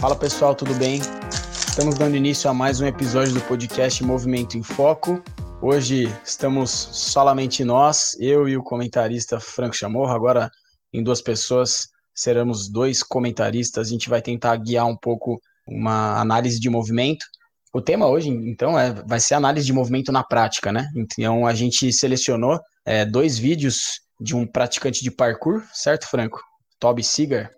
Fala pessoal, tudo bem? Estamos dando início a mais um episódio do podcast Movimento em Foco. Hoje estamos solamente nós, eu e o comentarista Franco Chamorro. Agora, em duas pessoas, seremos dois comentaristas. A gente vai tentar guiar um pouco uma análise de movimento. O tema hoje, então, é, vai ser análise de movimento na prática, né? Então, a gente selecionou é, dois vídeos de um praticante de parkour, certo, Franco? Toby Seeger.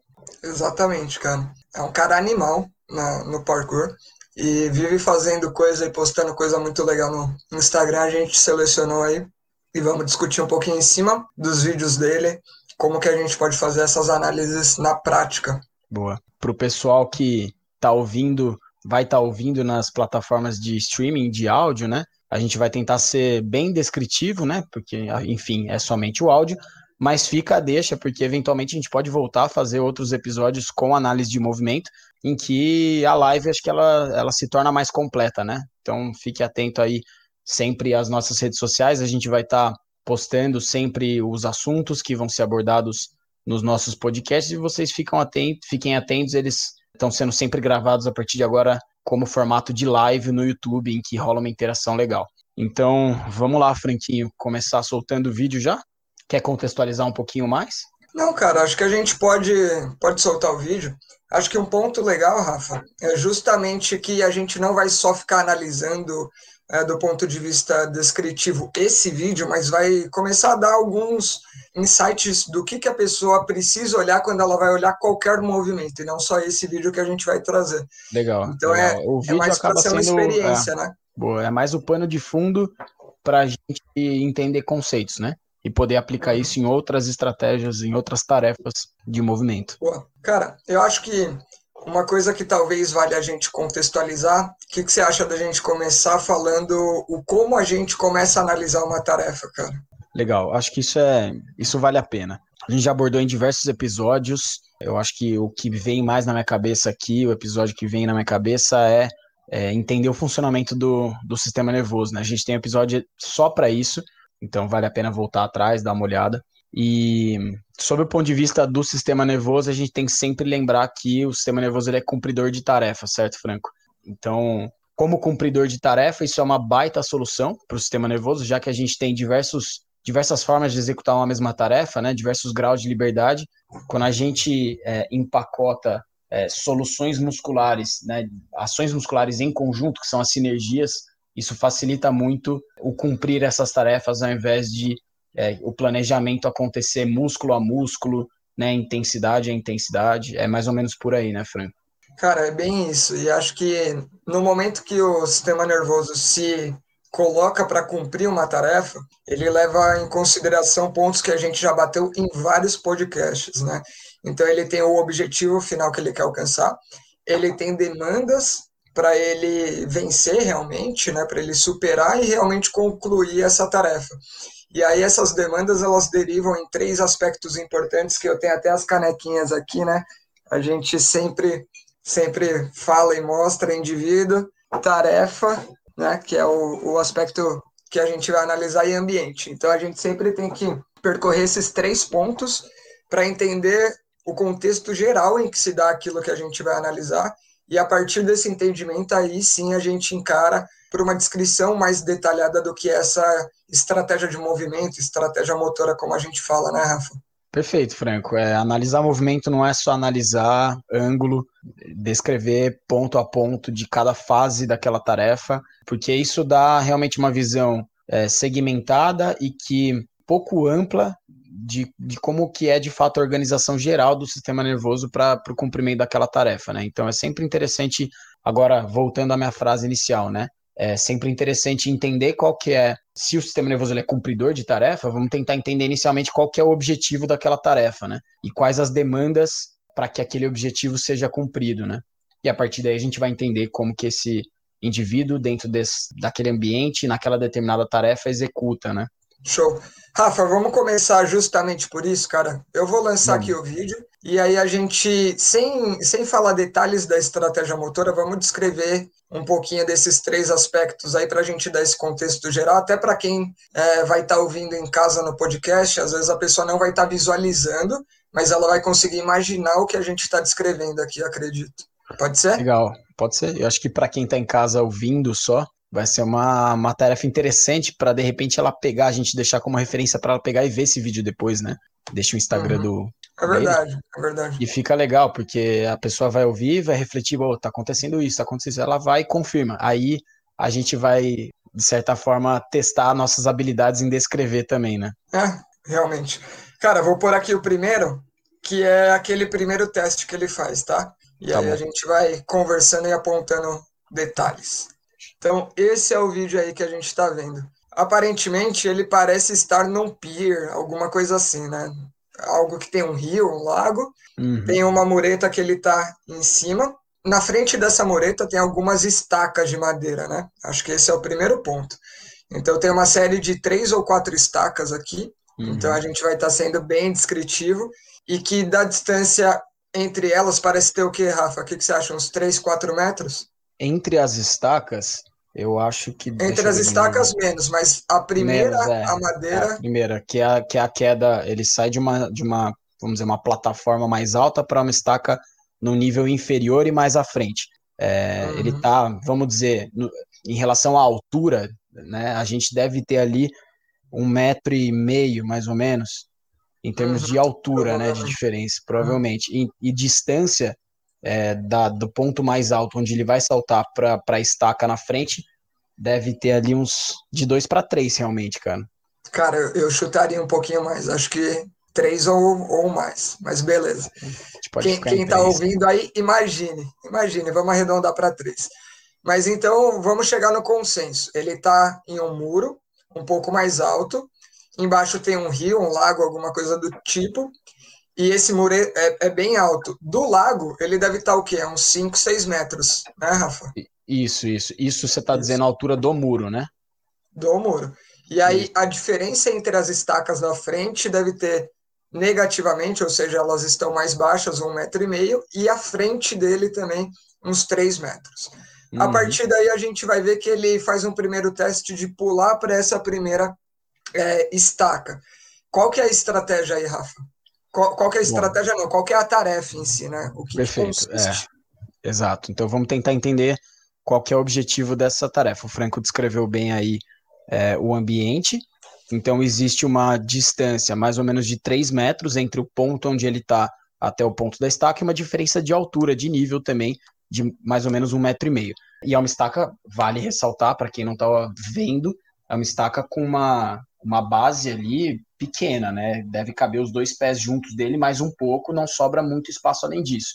Exatamente, cara. É um cara animal na, no parkour e vive fazendo coisa e postando coisa muito legal no Instagram. A gente selecionou aí e vamos discutir um pouquinho em cima dos vídeos dele, como que a gente pode fazer essas análises na prática. Boa. Para o pessoal que está ouvindo, vai estar tá ouvindo nas plataformas de streaming de áudio, né? A gente vai tentar ser bem descritivo, né? Porque, enfim, é somente o áudio, mas fica a deixa, porque eventualmente a gente pode voltar a fazer outros episódios com análise de movimento, em que a live acho que ela, ela se torna mais completa, né? Então fique atento aí sempre às nossas redes sociais, a gente vai estar tá postando sempre os assuntos que vão ser abordados nos nossos podcasts e vocês ficam atentos, fiquem atentos, eles estão sendo sempre gravados a partir de agora como formato de live no YouTube, em que rola uma interação legal. Então, vamos lá, Franquinho, começar soltando o vídeo já? Quer contextualizar um pouquinho mais? Não, cara, acho que a gente pode, pode soltar o vídeo. Acho que um ponto legal, Rafa, é justamente que a gente não vai só ficar analisando é, do ponto de vista descritivo esse vídeo, mas vai começar a dar alguns insights do que, que a pessoa precisa olhar quando ela vai olhar qualquer movimento, e não só esse vídeo que a gente vai trazer. Legal. Então legal. É, o vídeo é mais para ser uma experiência, é, né? Boa, é mais o pano de fundo para a gente entender conceitos, né? E poder aplicar isso em outras estratégias, em outras tarefas de movimento. Boa. Cara, eu acho que uma coisa que talvez valha a gente contextualizar, o que, que você acha da gente começar falando o como a gente começa a analisar uma tarefa, cara? Legal, acho que isso é isso vale a pena. A gente já abordou em diversos episódios. Eu acho que o que vem mais na minha cabeça aqui, o episódio que vem na minha cabeça é, é entender o funcionamento do, do sistema nervoso. Né? A gente tem um episódio só para isso, então vale a pena voltar atrás, dar uma olhada. E sob o ponto de vista do sistema nervoso, a gente tem que sempre lembrar que o sistema nervoso ele é cumpridor de tarefa, certo, Franco? Então, como cumpridor de tarefa, isso é uma baita solução para o sistema nervoso, já que a gente tem diversos, diversas formas de executar uma mesma tarefa, né? diversos graus de liberdade. Quando a gente é, empacota é, soluções musculares, né? ações musculares em conjunto, que são as sinergias, isso facilita muito o cumprir essas tarefas ao invés de é, o planejamento acontecer músculo a músculo, né, intensidade a intensidade. É mais ou menos por aí, né, Franco? Cara, é bem isso. E acho que no momento que o sistema nervoso se coloca para cumprir uma tarefa, ele leva em consideração pontos que a gente já bateu em vários podcasts, né? Então ele tem o objetivo final que ele quer alcançar, ele tem demandas para ele vencer realmente, né, para ele superar e realmente concluir essa tarefa. E aí essas demandas elas derivam em três aspectos importantes que eu tenho até as canequinhas aqui, né? A gente sempre sempre fala e mostra indivíduo, tarefa, né, que é o, o aspecto que a gente vai analisar e ambiente. Então a gente sempre tem que percorrer esses três pontos para entender o contexto geral em que se dá aquilo que a gente vai analisar e a partir desse entendimento, aí sim a gente encara por uma descrição mais detalhada do que essa estratégia de movimento, estratégia motora, como a gente fala, né, Rafa? Perfeito, Franco. É, analisar movimento não é só analisar ângulo, descrever ponto a ponto de cada fase daquela tarefa, porque isso dá realmente uma visão é, segmentada e que pouco ampla de, de como que é de fato a organização geral do sistema nervoso para o cumprimento daquela tarefa, né? Então é sempre interessante, agora voltando à minha frase inicial, né? É sempre interessante entender qual que é, se o sistema nervoso é cumpridor de tarefa, vamos tentar entender inicialmente qual que é o objetivo daquela tarefa, né? E quais as demandas para que aquele objetivo seja cumprido, né? E a partir daí a gente vai entender como que esse indivíduo dentro desse, daquele ambiente, naquela determinada tarefa executa, né? Show. Rafa, vamos começar justamente por isso, cara. Eu vou lançar aqui o vídeo e aí a gente, sem, sem falar detalhes da estratégia motora, vamos descrever um pouquinho desses três aspectos aí para a gente dar esse contexto geral, até para quem é, vai estar tá ouvindo em casa no podcast, às vezes a pessoa não vai estar tá visualizando, mas ela vai conseguir imaginar o que a gente está descrevendo aqui, acredito. Pode ser? Legal, pode ser. Eu acho que para quem está em casa ouvindo só, vai ser uma, uma tarefa interessante para de repente ela pegar, a gente deixar como referência para ela pegar e ver esse vídeo depois, né? Deixa o Instagram uhum. do. É verdade, dele. é verdade. E fica legal, porque a pessoa vai ouvir, vai refletir, oh, tá acontecendo isso, tá acontecendo isso, ela vai e confirma. Aí a gente vai, de certa forma, testar nossas habilidades em descrever também, né? É, realmente. Cara, vou pôr aqui o primeiro, que é aquele primeiro teste que ele faz, tá? E tá aí bom. a gente vai conversando e apontando detalhes. Então, esse é o vídeo aí que a gente está vendo. Aparentemente, ele parece estar num pier, alguma coisa assim, né? Algo que tem um rio, um lago. Uhum. Tem uma mureta que ele está em cima. Na frente dessa mureta tem algumas estacas de madeira, né? Acho que esse é o primeiro ponto. Então, tem uma série de três ou quatro estacas aqui. Uhum. Então, a gente vai estar tá sendo bem descritivo. E que da distância entre elas parece ter o quê, Rafa? O que, que você acha? Uns 3, 4 metros? Entre as estacas, eu acho que. Entre as estacas, menos, mas a primeira, menos, é, a madeira. É a primeira, que é, a, que é a queda, ele sai de uma, de uma, vamos dizer, uma plataforma mais alta para uma estaca no nível inferior e mais à frente. É, uhum. Ele tá, vamos dizer, no, em relação à altura, né, a gente deve ter ali um metro e meio, mais ou menos, em termos uhum. de altura, né, de diferença, provavelmente. E, e distância é, da, do ponto mais alto, onde ele vai saltar para a estaca na frente, deve ter ali uns de dois para três, realmente, cara. Cara, eu chutaria um pouquinho mais, acho que três ou, ou mais, mas beleza. Quem, quem tá ouvindo aí, imagine, imagine, vamos arredondar para três. Mas então, vamos chegar no consenso. Ele está em um muro, um pouco mais alto, embaixo tem um rio, um lago, alguma coisa do tipo, e esse muro é, é, bem alto. Do lago, ele deve estar o quê? Uns 5, 6 metros, né, Rafa? Isso, isso. Isso você está dizendo a altura do muro, né? Do muro. E aí, isso. a diferença entre as estacas da frente deve ter negativamente, ou seja, elas estão mais baixas, um metro e meio, e a frente dele também, uns 3 metros. Uhum. A partir daí, a gente vai ver que ele faz um primeiro teste de pular para essa primeira é, estaca. Qual que é a estratégia aí, Rafa? Qual, qual é a estratégia, Bom, não? Qual é a tarefa em si, né? O que Perfeito, é. Exato. Então vamos tentar entender qual que é o objetivo dessa tarefa. O Franco descreveu bem aí é, o ambiente. Então existe uma distância mais ou menos de 3 metros entre o ponto onde ele está até o ponto da estaca e uma diferença de altura, de nível também, de mais ou menos um metro e meio. E é uma estaca, vale ressaltar, para quem não está vendo, é uma estaca com uma, uma base ali pequena, né? Deve caber os dois pés juntos dele, mais um pouco, não sobra muito espaço além disso.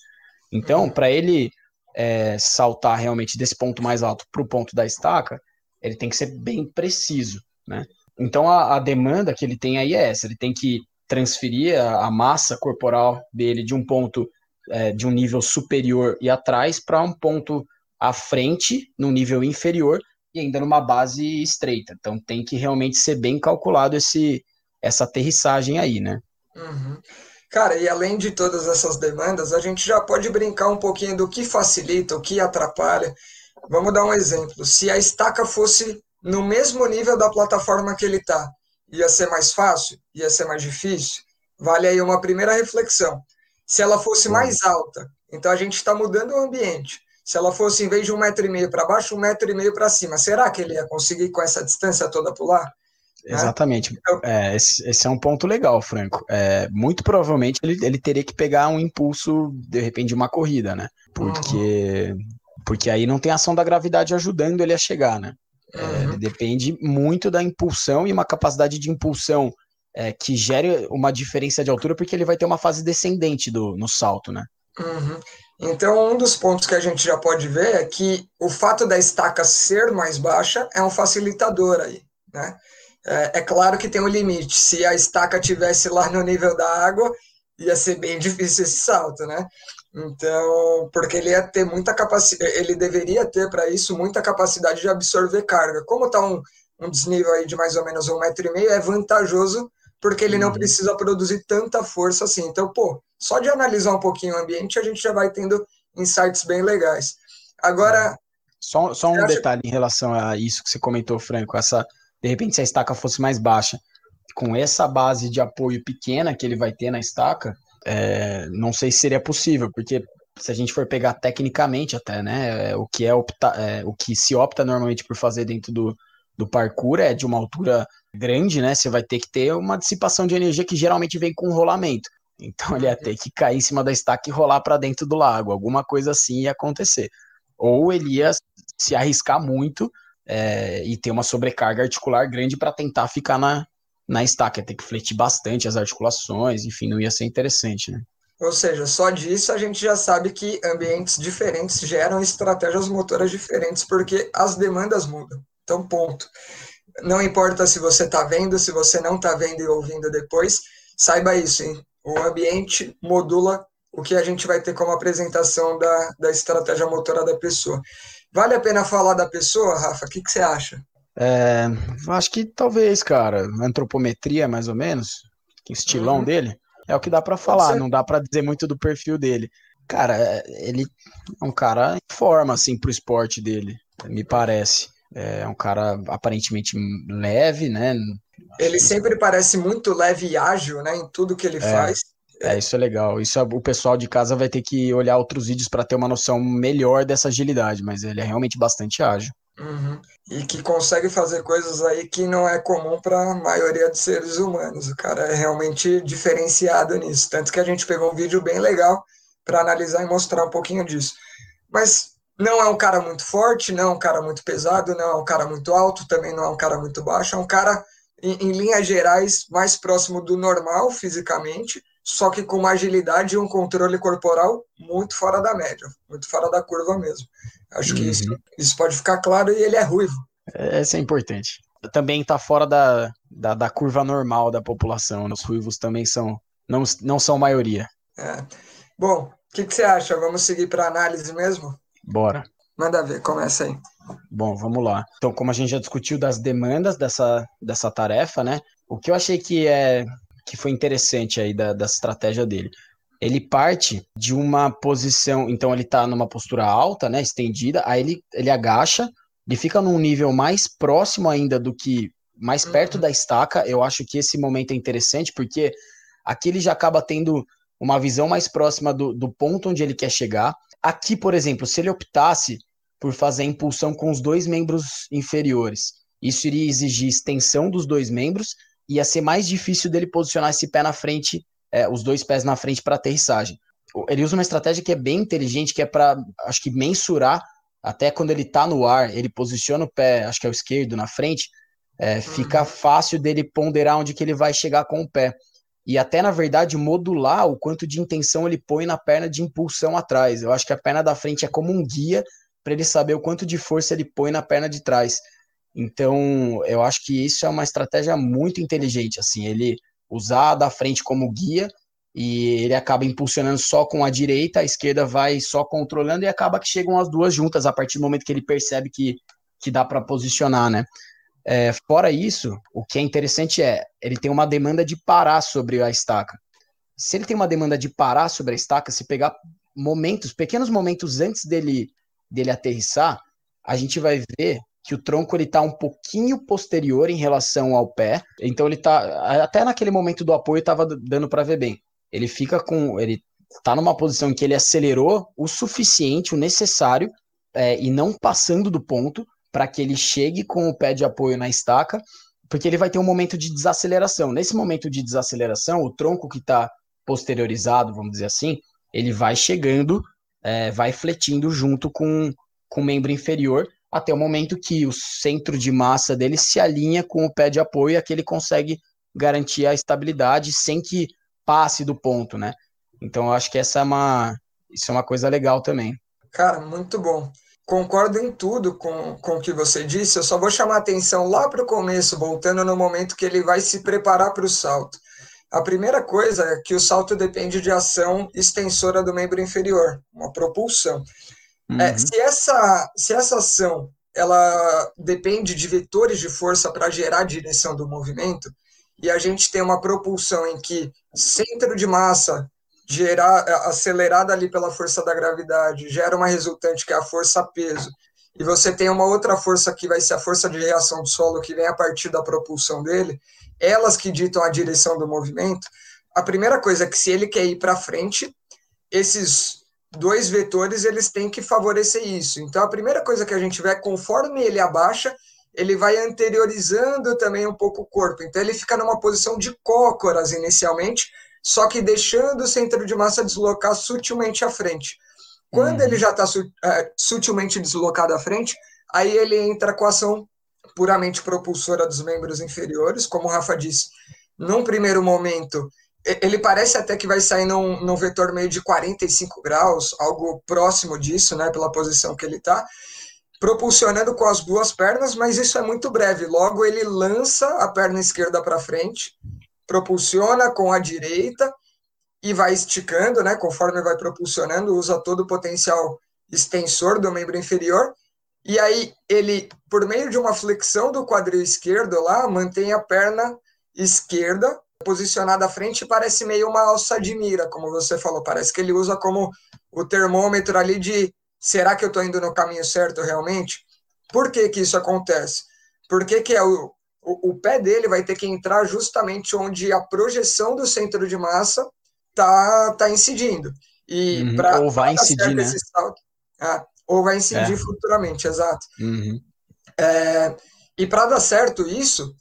Então, para ele é, saltar realmente desse ponto mais alto para o ponto da estaca, ele tem que ser bem preciso, né? Então, a, a, demanda que ele tem aí é essa: ele tem que transferir a, a massa corporal dele de um ponto é, de um nível superior e atrás para um ponto à frente, no nível inferior, e ainda numa base estreita. Então tem que realmente ser bem calculado esse, essa aterrissagem aí, né? Uhum. Cara, e além de todas essas demandas, a gente já pode brincar um pouquinho do que facilita, o que atrapalha. Vamos dar um exemplo. Se a estaca fosse no mesmo nível da plataforma que ele está, ia ser mais fácil? Ia ser mais difícil? Vale aí uma primeira reflexão. Se ela fosse mais alta, então a gente está mudando o ambiente. Se ela fosse, em vez de um metro e meio para baixo, um metro e meio para cima, será que ele ia conseguir com essa distância toda pular? Né? Exatamente. Então, é, esse, esse, é um ponto legal, Franco. É, muito provavelmente ele, ele teria que pegar um impulso, de repente, de uma corrida, né? Porque, uhum. porque aí não tem ação da gravidade ajudando ele a chegar, né? É, uhum. depende muito da impulsão e uma capacidade de impulsão é, que gere uma diferença de altura, porque ele vai ter uma fase descendente do, no salto, né? Uhum. Então, um dos pontos que a gente já pode ver é que o fato da estaca ser mais baixa é um facilitador aí, né? É, é claro que tem um limite. Se a estaca tivesse lá no nível da água, ia ser bem difícil esse salto, né? Então, porque ele ia ter muita capacidade, ele deveria ter para isso muita capacidade de absorver carga. Como está um, um desnível aí de mais ou menos um metro e meio, é vantajoso porque ele não uhum. precisa produzir tanta força assim. Então, pô, só de analisar um pouquinho o ambiente, a gente já vai tendo insights bem legais. Agora. Só, só um acha... detalhe em relação a isso que você comentou, Franco. Essa, de repente, se a estaca fosse mais baixa, com essa base de apoio pequena que ele vai ter na estaca, é, não sei se seria possível, porque se a gente for pegar tecnicamente até, né, é, o que é, opta, é, o que se opta normalmente por fazer dentro do, do parkour é de uma altura grande, né? Você vai ter que ter uma dissipação de energia que geralmente vem com rolamento. Então ele ia ter que cair em cima da estaca e rolar para dentro do lago, alguma coisa assim ia acontecer. Ou ele ia se arriscar muito é, e ter uma sobrecarga articular grande para tentar ficar na, na estaca, ia ter que fletir bastante as articulações, enfim, não ia ser interessante, né? Ou seja, só disso a gente já sabe que ambientes diferentes geram estratégias motoras diferentes, porque as demandas mudam. Então, ponto. Não importa se você está vendo, se você não está vendo e ouvindo depois, saiba isso, hein? O ambiente modula o que a gente vai ter como apresentação da, da estratégia motora da pessoa. Vale a pena falar da pessoa, Rafa? O que, que você acha? É, acho que talvez, cara. Antropometria, mais ou menos. Estilão uhum. dele. É o que dá para falar, não dá para dizer muito do perfil dele. Cara, ele é um cara em forma, assim, pro esporte dele, me parece. É um cara aparentemente leve, né? Ele sempre parece muito leve e ágil, né? Em tudo que ele é, faz. É, isso é legal. Isso o pessoal de casa vai ter que olhar outros vídeos para ter uma noção melhor dessa agilidade, mas ele é realmente bastante ágil. Uhum. E que consegue fazer coisas aí que não é comum para a maioria dos seres humanos. O cara é realmente diferenciado nisso. Tanto que a gente pegou um vídeo bem legal para analisar e mostrar um pouquinho disso. Mas não é um cara muito forte, não é um cara muito pesado, não é um cara muito alto, também não é um cara muito baixo. É um cara, em, em linhas gerais, mais próximo do normal fisicamente, só que com uma agilidade e um controle corporal muito fora da média, muito fora da curva mesmo. Acho que isso, uhum. isso pode ficar claro e ele é ruivo. Isso é importante. Também está fora da, da, da, curva normal da população. Né? Os ruivos também são não, não são maioria. É. Bom, o que, que você acha? Vamos seguir para análise mesmo? Bora. Manda ver, começa aí. Bom, vamos lá. Então, como a gente já discutiu das demandas dessa, dessa tarefa, né? O que eu achei que é que foi interessante aí da, da estratégia dele ele parte de uma posição, então ele está numa postura alta, né, estendida, aí ele, ele agacha, ele fica num nível mais próximo ainda do que mais perto uhum. da estaca. Eu acho que esse momento é interessante porque aqui ele já acaba tendo uma visão mais próxima do, do ponto onde ele quer chegar. Aqui, por exemplo, se ele optasse por fazer a impulsão com os dois membros inferiores, isso iria exigir extensão dos dois membros, ia ser mais difícil dele posicionar esse pé na frente é, os dois pés na frente para aterrissagem. Ele usa uma estratégia que é bem inteligente, que é para, acho que, mensurar, até quando ele está no ar, ele posiciona o pé, acho que é o esquerdo, na frente, é, fica uhum. fácil dele ponderar onde que ele vai chegar com o pé. E até, na verdade, modular o quanto de intenção ele põe na perna de impulsão atrás. Eu acho que a perna da frente é como um guia para ele saber o quanto de força ele põe na perna de trás. Então, eu acho que isso é uma estratégia muito inteligente. Assim, ele usar da frente como guia e ele acaba impulsionando só com a direita, a esquerda vai só controlando e acaba que chegam as duas juntas a partir do momento que ele percebe que, que dá para posicionar, né? É, fora isso, o que é interessante é ele tem uma demanda de parar sobre a estaca. Se ele tem uma demanda de parar sobre a estaca, se pegar momentos, pequenos momentos antes dele dele aterrissar, a gente vai ver que o tronco ele tá um pouquinho posterior em relação ao pé. Então ele tá até naquele momento do apoio estava dando para ver bem. Ele fica com ele tá numa posição em que ele acelerou o suficiente, o necessário é, e não passando do ponto para que ele chegue com o pé de apoio na estaca, porque ele vai ter um momento de desaceleração. Nesse momento de desaceleração, o tronco que está posteriorizado, vamos dizer assim, ele vai chegando, é, vai fletindo junto com, com o membro inferior até o momento que o centro de massa dele se alinha com o pé de apoio e aqui ele consegue garantir a estabilidade sem que passe do ponto, né? Então eu acho que essa é uma isso é uma coisa legal também. Cara, muito bom. Concordo em tudo com, com o que você disse. Eu só vou chamar atenção lá para o começo, voltando no momento que ele vai se preparar para o salto. A primeira coisa é que o salto depende de ação extensora do membro inferior, uma propulsão. É, uhum. É, se, essa, se essa ação ela depende de vetores de força para gerar a direção do movimento, e a gente tem uma propulsão em que centro de massa gerar, acelerada ali pela força da gravidade gera uma resultante que é a força peso, e você tem uma outra força que vai ser a força de reação do solo que vem a partir da propulsão dele, elas que ditam a direção do movimento. A primeira coisa é que se ele quer ir para frente, esses dois vetores eles têm que favorecer isso. Então a primeira coisa que a gente vê é conforme ele abaixa, ele vai anteriorizando também um pouco o corpo. Então ele fica numa posição de cócoras inicialmente, só que deixando o centro de massa deslocar sutilmente à frente. Quando uhum. ele já está é, sutilmente deslocado à frente, aí ele entra com a ação puramente propulsora dos membros inferiores, como o Rafa disse. Num primeiro momento, ele parece até que vai sair num, num vetor meio de 45 graus, algo próximo disso, né, pela posição que ele está, propulsionando com as duas pernas, mas isso é muito breve. Logo, ele lança a perna esquerda para frente, propulsiona com a direita e vai esticando, né, conforme vai propulsionando, usa todo o potencial extensor do membro inferior. E aí ele, por meio de uma flexão do quadril esquerdo lá, mantém a perna esquerda posicionada à frente parece meio uma alça de mira, como você falou. Parece que ele usa como o termômetro ali de será que eu estou indo no caminho certo realmente? Por que, que isso acontece? Porque que é o, o, o, pé dele vai ter que entrar justamente onde a projeção do centro de massa tá, tá incidindo. E uhum, pra, ou vai incidir, né? Salto, ah, ou vai incidir é. futuramente, exato. Uhum. É, e para dar certo isso,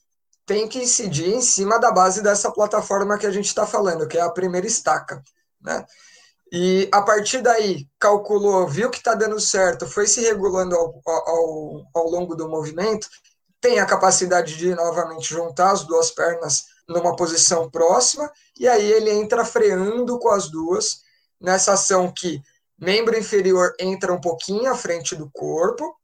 tem que incidir em cima da base dessa plataforma que a gente está falando, que é a primeira estaca. Né? E a partir daí, calculou, viu que está dando certo, foi se regulando ao, ao, ao longo do movimento, tem a capacidade de novamente juntar as duas pernas numa posição próxima, e aí ele entra freando com as duas, nessa ação que membro inferior entra um pouquinho à frente do corpo,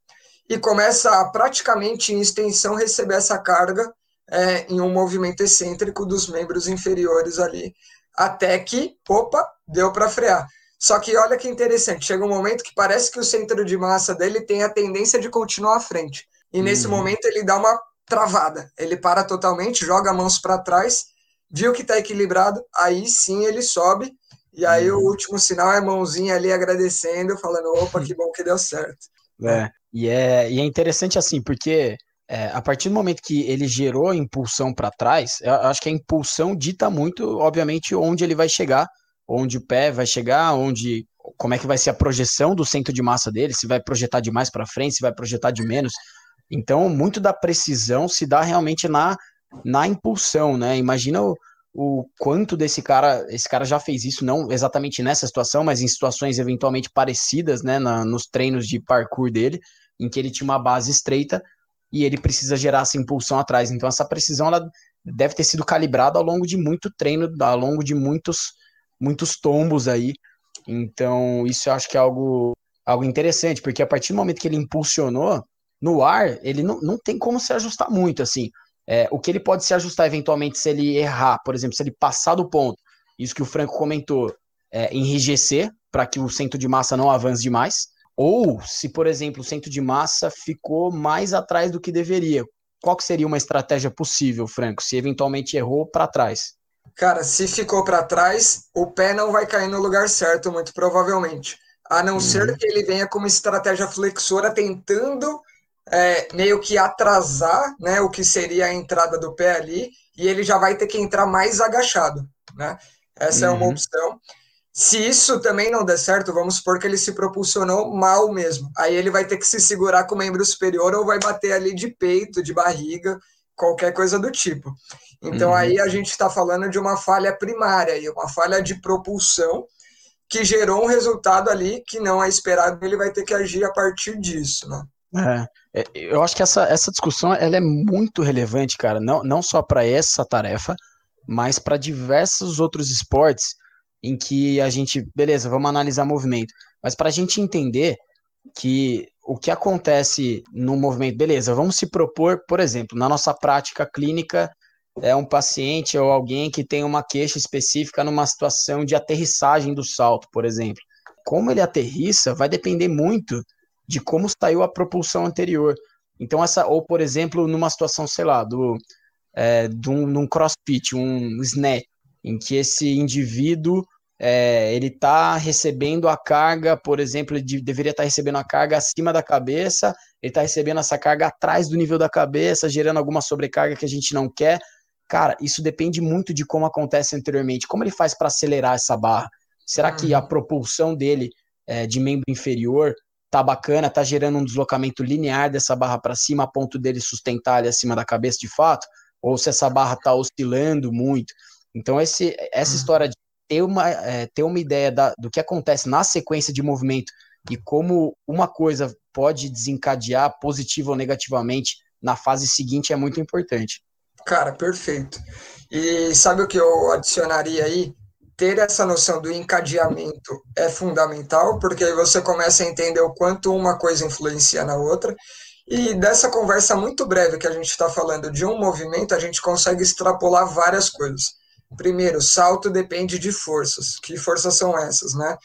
e começa a praticamente em extensão receber essa carga é, em um movimento excêntrico dos membros inferiores ali, até que, opa, deu para frear. Só que olha que interessante, chega um momento que parece que o centro de massa dele tem a tendência de continuar à frente. E uhum. nesse momento ele dá uma travada, ele para totalmente, joga mãos para trás, viu que está equilibrado, aí sim ele sobe, e aí uhum. o último sinal é mãozinha ali agradecendo, falando, opa, que bom que deu certo. É, e é, e é interessante assim, porque é, a partir do momento que ele gerou impulsão para trás, eu acho que a impulsão dita muito, obviamente, onde ele vai chegar, onde o pé vai chegar, onde como é que vai ser a projeção do centro de massa dele, se vai projetar de mais para frente, se vai projetar de menos. Então, muito da precisão se dá realmente na, na impulsão, né? Imagina o, o quanto desse cara, esse cara já fez isso, não exatamente nessa situação, mas em situações eventualmente parecidas, né, na, nos treinos de parkour dele, em que ele tinha uma base estreita, e ele precisa gerar essa impulsão atrás. Então essa precisão ela deve ter sido calibrada ao longo de muito treino, ao longo de muitos muitos tombos aí. Então isso eu acho que é algo algo interessante, porque a partir do momento que ele impulsionou no ar, ele não, não tem como se ajustar muito assim. É, o que ele pode se ajustar eventualmente se ele errar, por exemplo, se ele passar do ponto, isso que o Franco comentou, é, enrijecer para que o centro de massa não avance demais. Ou se, por exemplo, o centro de massa ficou mais atrás do que deveria. Qual que seria uma estratégia possível, Franco, se eventualmente errou para trás? Cara, se ficou para trás, o pé não vai cair no lugar certo, muito provavelmente. A não uhum. ser que ele venha com uma estratégia flexora tentando é, meio que atrasar né, o que seria a entrada do pé ali, e ele já vai ter que entrar mais agachado. Né? Essa uhum. é uma uhum. opção. Se isso também não der certo, vamos supor que ele se propulsionou mal mesmo. Aí ele vai ter que se segurar com o membro superior ou vai bater ali de peito, de barriga, qualquer coisa do tipo. Então uhum. aí a gente está falando de uma falha primária, e uma falha de propulsão que gerou um resultado ali que não é esperado, ele vai ter que agir a partir disso, né? É, é eu acho que essa, essa discussão ela é muito relevante, cara, não, não só para essa tarefa, mas para diversos outros esportes em que a gente, beleza, vamos analisar movimento, mas para a gente entender que o que acontece no movimento, beleza, vamos se propor, por exemplo, na nossa prática clínica, é um paciente ou alguém que tem uma queixa específica numa situação de aterrissagem do salto, por exemplo. Como ele aterrissa vai depender muito de como saiu a propulsão anterior. Então, essa, ou por exemplo, numa situação, sei lá, do, é, de, um, de um crossfit, um snatch, em que esse indivíduo é, ele está recebendo a carga, por exemplo, ele deveria estar tá recebendo a carga acima da cabeça, ele está recebendo essa carga atrás do nível da cabeça, gerando alguma sobrecarga que a gente não quer. Cara, isso depende muito de como acontece anteriormente. Como ele faz para acelerar essa barra? Será que a uhum. propulsão dele é, de membro inferior tá bacana, tá gerando um deslocamento linear dessa barra para cima a ponto dele sustentar ali acima da cabeça de fato, ou se essa barra tá oscilando muito. Então esse, essa uhum. história de ter uma, é, ter uma ideia da, do que acontece na sequência de movimento e como uma coisa pode desencadear positivo ou negativamente na fase seguinte é muito importante. Cara, perfeito. E sabe o que eu adicionaria aí? Ter essa noção do encadeamento é fundamental, porque aí você começa a entender o quanto uma coisa influencia na outra. E dessa conversa muito breve que a gente está falando de um movimento, a gente consegue extrapolar várias coisas. Primeiro, salto depende de forças. Que forças são essas, né?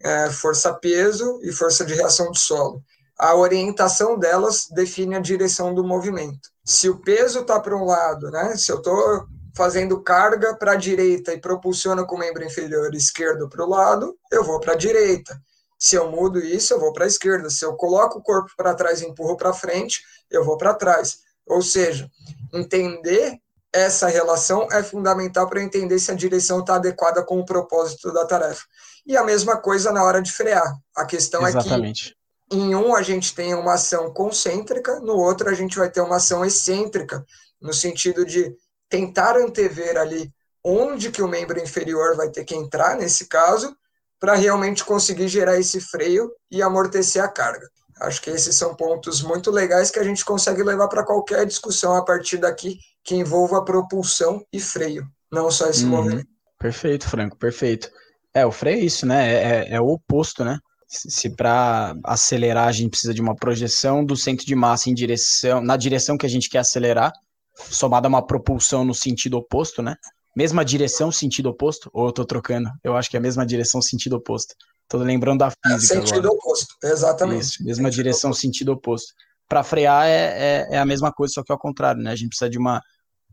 É, força peso e força de reação do solo. A orientação delas define a direção do movimento. Se o peso está para um lado, né? Se eu estou fazendo carga para a direita e propulsiono com o membro inferior esquerdo para o lado, eu vou para a direita. Se eu mudo isso, eu vou para a esquerda. Se eu coloco o corpo para trás e empurro para frente, eu vou para trás. Ou seja, entender essa relação é fundamental para entender se a direção está adequada com o propósito da tarefa. E a mesma coisa na hora de frear. A questão Exatamente. é que em um a gente tem uma ação concêntrica, no outro a gente vai ter uma ação excêntrica, no sentido de tentar antever ali onde que o membro inferior vai ter que entrar nesse caso, para realmente conseguir gerar esse freio e amortecer a carga. Acho que esses são pontos muito legais que a gente consegue levar para qualquer discussão a partir daqui que envolva propulsão e freio, não só esse uhum. movimento. Perfeito, Franco, perfeito. É, o freio é isso, né? É, é, é o oposto, né? Se para acelerar a gente precisa de uma projeção do centro de massa em direção, na direção que a gente quer acelerar, somada a uma propulsão no sentido oposto, né? Mesma direção, sentido oposto, ou eu tô trocando? Eu acho que é a mesma direção, sentido oposto. Tô lembrando da é, física. É, sentido agora. oposto, exatamente. Isso, mesma sentido direção, oposto. sentido oposto. Para frear é, é, é, a mesma coisa, só que ao contrário, né? A gente precisa de uma.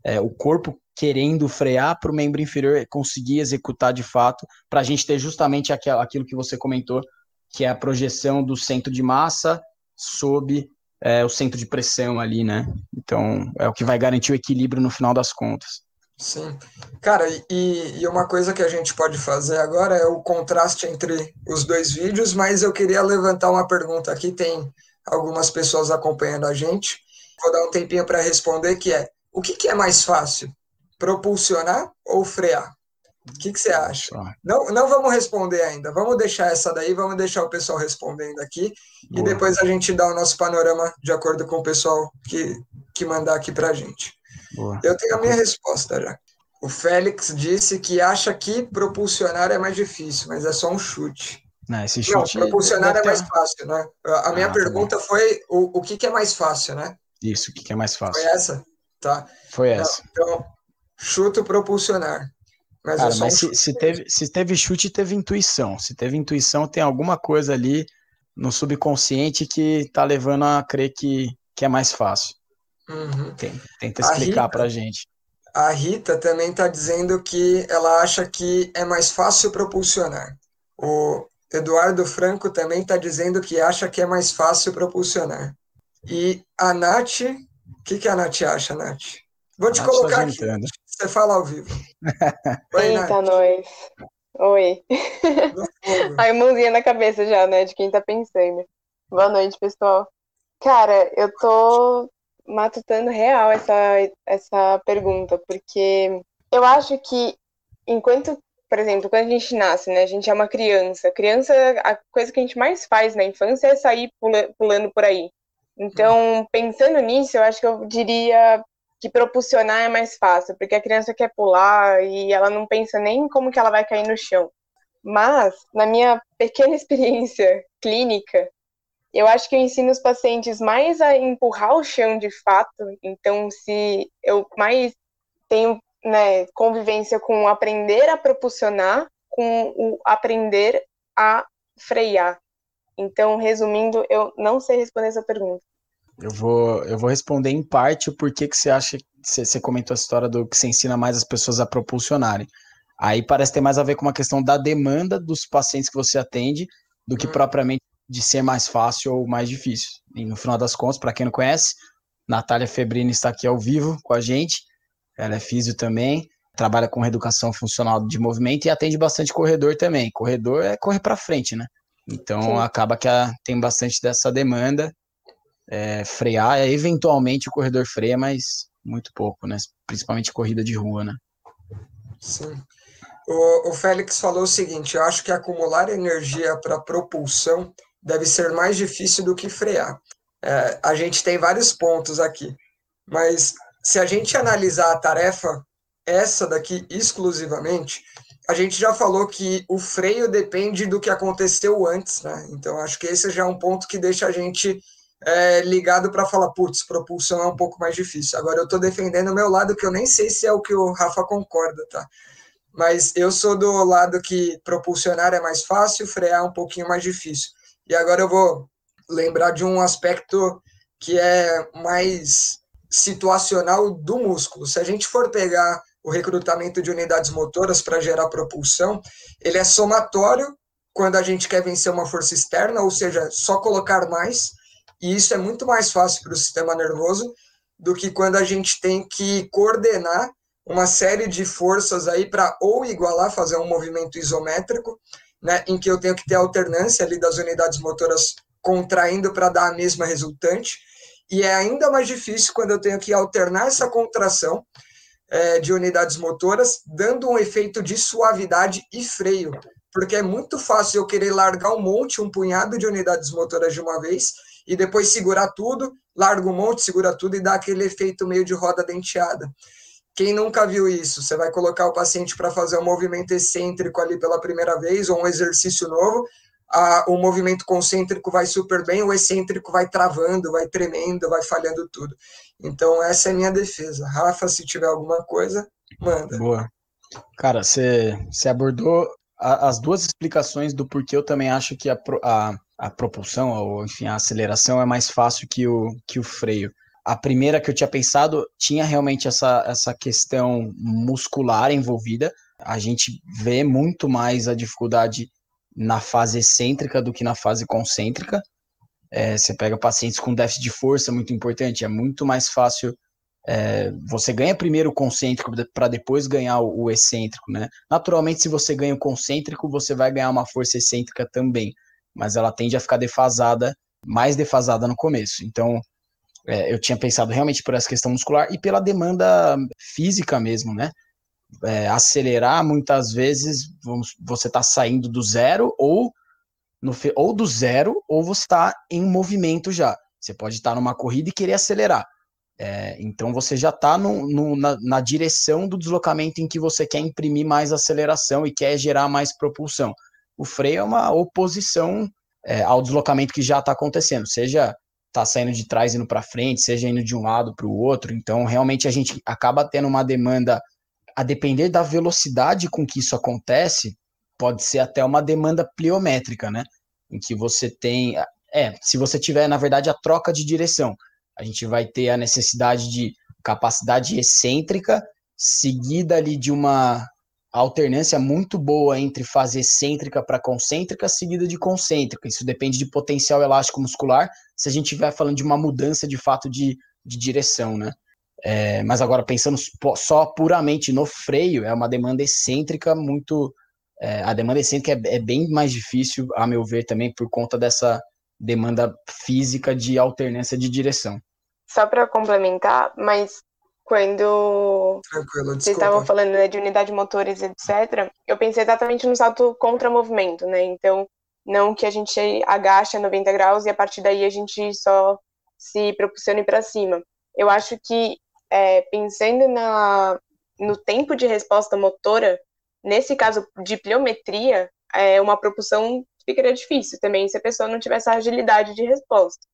É, o corpo querendo frear para o membro inferior conseguir executar de fato, para a gente ter justamente aquilo, aquilo que você comentou, que é a projeção do centro de massa sob é, o centro de pressão ali, né? Então é o que vai garantir o equilíbrio no final das contas. Sim. Cara, e, e, uma coisa que a gente pode fazer agora é o contraste entre os dois vídeos, mas eu queria levantar uma pergunta aqui, tem algumas pessoas acompanhando a gente. Vou dar um tempinho para responder, que é, o que, que é mais fácil, propulsionar ou frear? O que, que você acha? Não, não vamos responder ainda. Vamos deixar essa daí, vamos deixar o pessoal respondendo aqui. Boa. E depois a gente dá o nosso panorama de acordo com o pessoal que, que mandar aqui para a gente. Boa. Eu tenho a minha resposta já. O Félix disse que acha que propulsionar é mais difícil, mas é só um chute. Não, esse chute Não, propulsionar é mais fácil, né? A minha ah, tá pergunta tá foi o, o que, que é mais fácil, né? Isso, o que, que é mais fácil. Foi essa? Tá. Foi essa. Então, chuto propulsionar. Mas, Cara, mas se, se, teve, se teve chute, teve intuição. Se teve intuição, tem alguma coisa ali no subconsciente que tá levando a crer que, que é mais fácil. Uhum. Tem, tenta explicar Rita, pra gente. A Rita também tá dizendo que ela acha que é mais fácil propulsionar. O Eduardo Franco também tá dizendo que acha que é mais fácil propulsionar. E a Nath, o que, que a Nath acha, Nath? Vou te Nath tá colocar tá aqui. Você fala ao vivo. Oi, Eita, nós. Oi. A mãozinha na cabeça já, né? De quem tá pensando. Boa noite, pessoal. Cara, eu tô matutando real essa, essa pergunta, porque eu acho que enquanto, por exemplo, quando a gente nasce, né? A gente é uma criança. Criança, a coisa que a gente mais faz na infância é sair pulando por aí. Então, pensando nisso, eu acho que eu diria que propulsionar é mais fácil, porque a criança quer pular e ela não pensa nem como que ela vai cair no chão. Mas, na minha pequena experiência clínica, eu acho que eu ensino os pacientes mais a empurrar o chão de fato. Então, se eu mais tenho né, convivência com aprender a propulsionar, com o aprender a frear. Então, resumindo, eu não sei responder essa pergunta. Eu vou, eu vou responder em parte o porquê que você acha que você, comentou a história do que você ensina mais as pessoas a propulsionarem. Aí parece ter mais a ver com uma questão da demanda dos pacientes que você atende do que hum. propriamente de ser mais fácil ou mais difícil. E no final das contas, para quem não conhece, Natália Febrini está aqui ao vivo com a gente. Ela é físio também, trabalha com reeducação funcional de movimento e atende bastante corredor também. Corredor é correr para frente, né? Então Sim. acaba que a, tem bastante dessa demanda. É, frear, eventualmente o corredor freia, mas muito pouco, né? Principalmente corrida de rua, né? Sim. O, o Félix falou o seguinte: eu acho que acumular energia para propulsão deve ser mais difícil do que frear. É, a gente tem vários pontos aqui, mas se a gente analisar a tarefa, essa daqui exclusivamente, a gente já falou que o freio depende do que aconteceu antes, né? Então acho que esse já é um ponto que deixa a gente é, ligado para falar, putz, propulsão é um pouco mais difícil. Agora eu estou defendendo o meu lado, que eu nem sei se é o que o Rafa concorda, tá? Mas eu sou do lado que propulsionar é mais fácil, frear é um pouquinho mais difícil. E agora eu vou lembrar de um aspecto que é mais situacional do músculo. Se a gente for pegar o recrutamento de unidades motoras para gerar propulsão, ele é somatório quando a gente quer vencer uma força externa, ou seja, só colocar mais, e isso é muito mais fácil para o sistema nervoso do que quando a gente tem que coordenar uma série de forças aí para ou igualar, fazer um movimento isométrico, né, em que eu tenho que ter alternância ali das unidades motoras contraindo para dar a mesma resultante, e é ainda mais difícil quando eu tenho que alternar essa contração é, de unidades motoras, dando um efeito de suavidade e freio, porque é muito fácil eu querer largar um monte, um punhado de unidades motoras de uma vez, e depois segurar tudo, larga um monte, segura tudo e dá aquele efeito meio de roda denteada. Quem nunca viu isso? Você vai colocar o paciente para fazer um movimento excêntrico ali pela primeira vez, ou um exercício novo, a, o movimento concêntrico vai super bem, o excêntrico vai travando, vai tremendo, vai falhando tudo. Então, essa é minha defesa. Rafa, se tiver alguma coisa, manda. Boa. Cara, você abordou a, as duas explicações do porquê eu também acho que a, a, a propulsão, ou enfim, a aceleração é mais fácil que o, que o freio. A primeira que eu tinha pensado tinha realmente essa, essa questão muscular envolvida. A gente vê muito mais a dificuldade na fase excêntrica do que na fase concêntrica. É, você pega pacientes com déficit de força, muito importante, é muito mais fácil. É, você ganha primeiro o concêntrico para depois ganhar o, o, excêntrico, né? Naturalmente, se você ganha o concêntrico, você vai ganhar uma força excêntrica também, mas ela tende a ficar defasada, mais defasada no começo. Então, é, eu tinha pensado realmente por essa questão muscular e pela demanda física mesmo, né? é, acelerar, muitas vezes vamos, você está saindo do zero ou, no, ou do zero ou você está em movimento já. Você pode estar tá numa corrida e querer acelerar. É, então você já está na, na, direção do deslocamento em que você quer imprimir mais aceleração e quer gerar mais propulsão. O freio é uma oposição é, ao deslocamento que já está acontecendo, seja está saindo de trás indo para frente, seja indo de um lado para o outro. Então realmente a gente acaba tendo uma demanda a depender da velocidade com que isso acontece, pode ser até uma demanda pliométrica, né? Em que você tem. É, se você tiver, na verdade, a troca de direção, a gente vai ter a necessidade de capacidade excêntrica, seguida ali de uma alternância muito boa entre fase excêntrica para concêntrica, seguida de concêntrica. Isso depende de potencial elástico muscular, se a gente estiver falando de uma mudança de fato de, de direção, né? É, mas agora, pensando só puramente no freio, é uma demanda excêntrica muito. É, a demanda excêntrica é, é, bem mais difícil, a meu ver, também por conta dessa demanda física de alternância de direção. Só para complementar, mas quando vocês estavam falando né, de unidade de motores, etc., eu pensei exatamente no salto contra movimento, né? Então, não que a gente agache a 90 graus e a partir daí a gente só se propulsione para cima. Eu acho que é, pensando na, no tempo de resposta motora, nesse caso de pliometria, é, uma propulsão ficaria difícil também se a pessoa não tivesse a agilidade de resposta.